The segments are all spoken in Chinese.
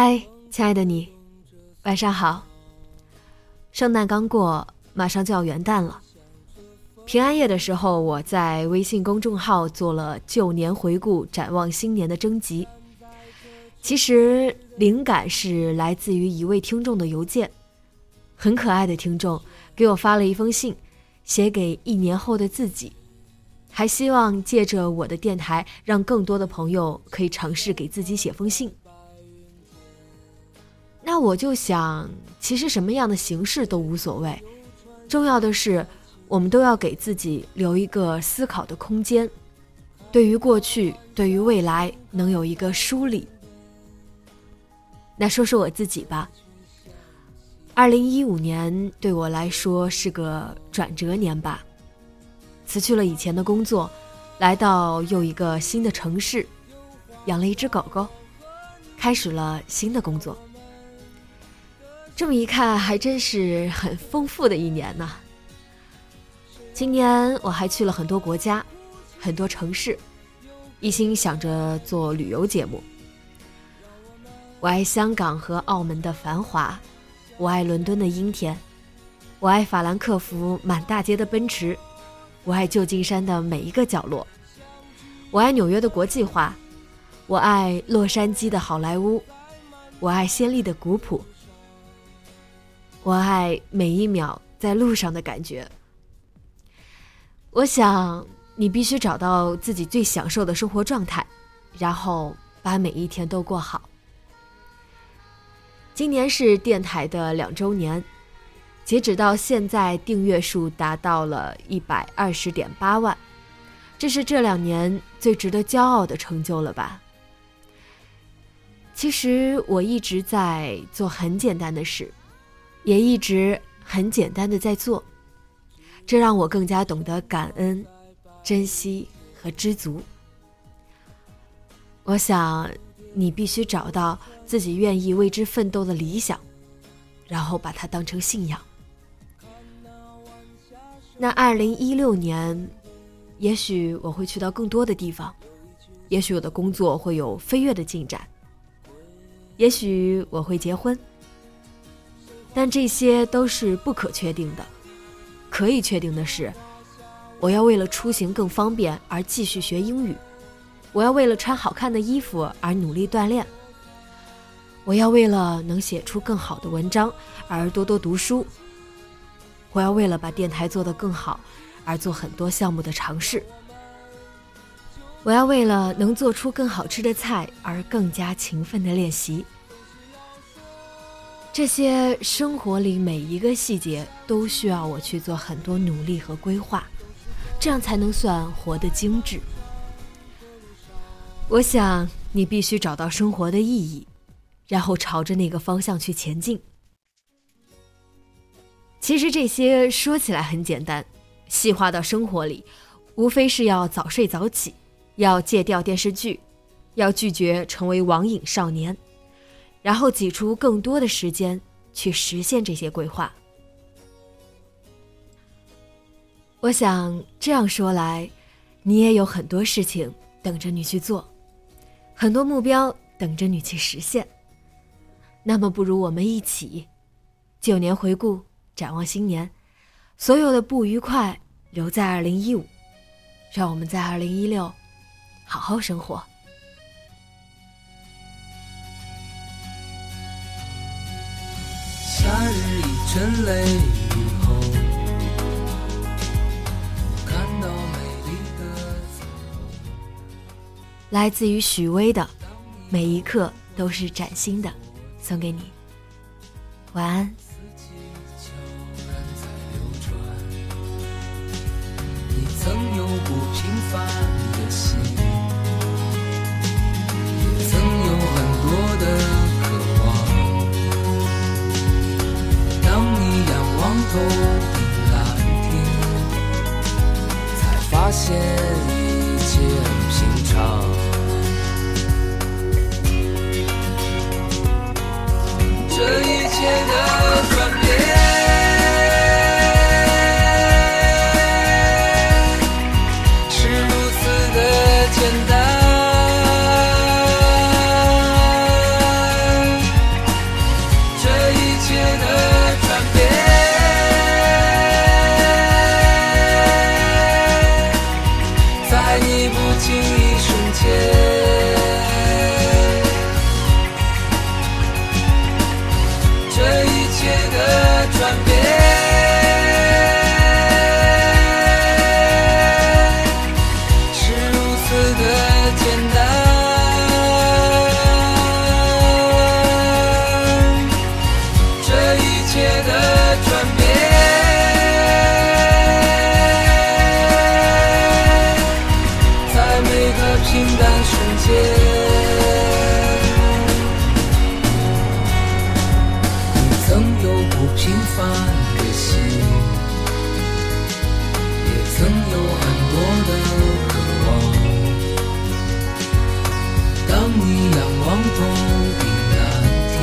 嗨，亲爱的你，晚上好。圣诞刚过，马上就要元旦了。平安夜的时候，我在微信公众号做了旧年回顾、展望新年的征集。其实灵感是来自于一位听众的邮件，很可爱的听众给我发了一封信，写给一年后的自己，还希望借着我的电台，让更多的朋友可以尝试给自己写封信。那我就想，其实什么样的形式都无所谓，重要的是，我们都要给自己留一个思考的空间，对于过去，对于未来，能有一个梳理。那说说我自己吧。二零一五年对我来说是个转折年吧，辞去了以前的工作，来到又一个新的城市，养了一只狗狗，开始了新的工作。这么一看，还真是很丰富的一年呢。今年我还去了很多国家，很多城市，一心想着做旅游节目。我爱香港和澳门的繁华，我爱伦敦的阴天，我爱法兰克福满大街的奔驰，我爱旧金山的每一个角落，我爱纽约的国际化，我爱洛杉矶的好莱坞，我爱鲜丽的古朴。我爱每一秒在路上的感觉。我想你必须找到自己最享受的生活状态，然后把每一天都过好。今年是电台的两周年，截止到现在，订阅数达到了一百二十点八万，这是这两年最值得骄傲的成就了吧？其实我一直在做很简单的事。也一直很简单的在做，这让我更加懂得感恩、珍惜和知足。我想，你必须找到自己愿意为之奋斗的理想，然后把它当成信仰。那二零一六年，也许我会去到更多的地方，也许我的工作会有飞跃的进展，也许我会结婚。但这些都是不可确定的，可以确定的是，我要为了出行更方便而继续学英语，我要为了穿好看的衣服而努力锻炼，我要为了能写出更好的文章而多多读书，我要为了把电台做得更好而做很多项目的尝试，我要为了能做出更好吃的菜而更加勤奋的练习。这些生活里每一个细节都需要我去做很多努力和规划，这样才能算活得精致。我想你必须找到生活的意义，然后朝着那个方向去前进。其实这些说起来很简单，细化到生活里，无非是要早睡早起，要戒掉电视剧，要拒绝成为网瘾少年。然后挤出更多的时间去实现这些规划。我想这样说来你也有很多事情等着你去做很多目标等着你去实现。那么不如我们一起九年回顾展望新年所有的不愉快留在二零一五让我们在二零一六好好生活。沉沦以后看到美丽的彩虹来自于许巍的每一刻都是崭新的送给你。晚安。平凡也很平常有不平凡的心也曾有很多的渴望。当你仰望头顶蓝天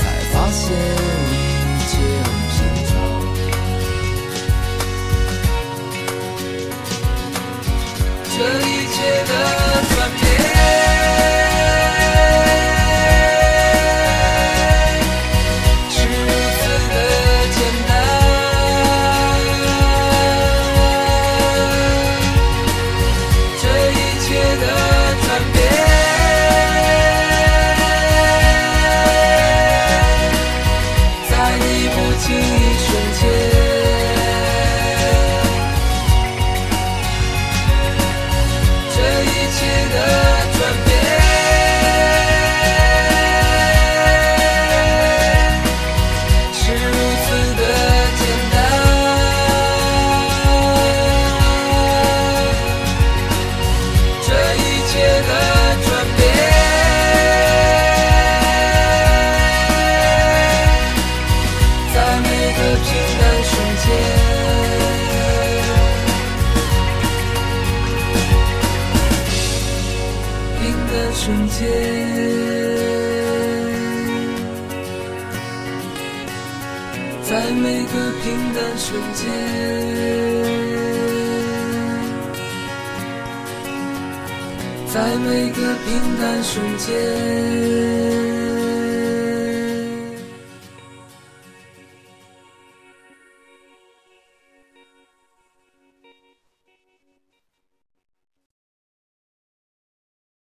才发现瞬间。在每个平淡瞬间。在每个平淡瞬间。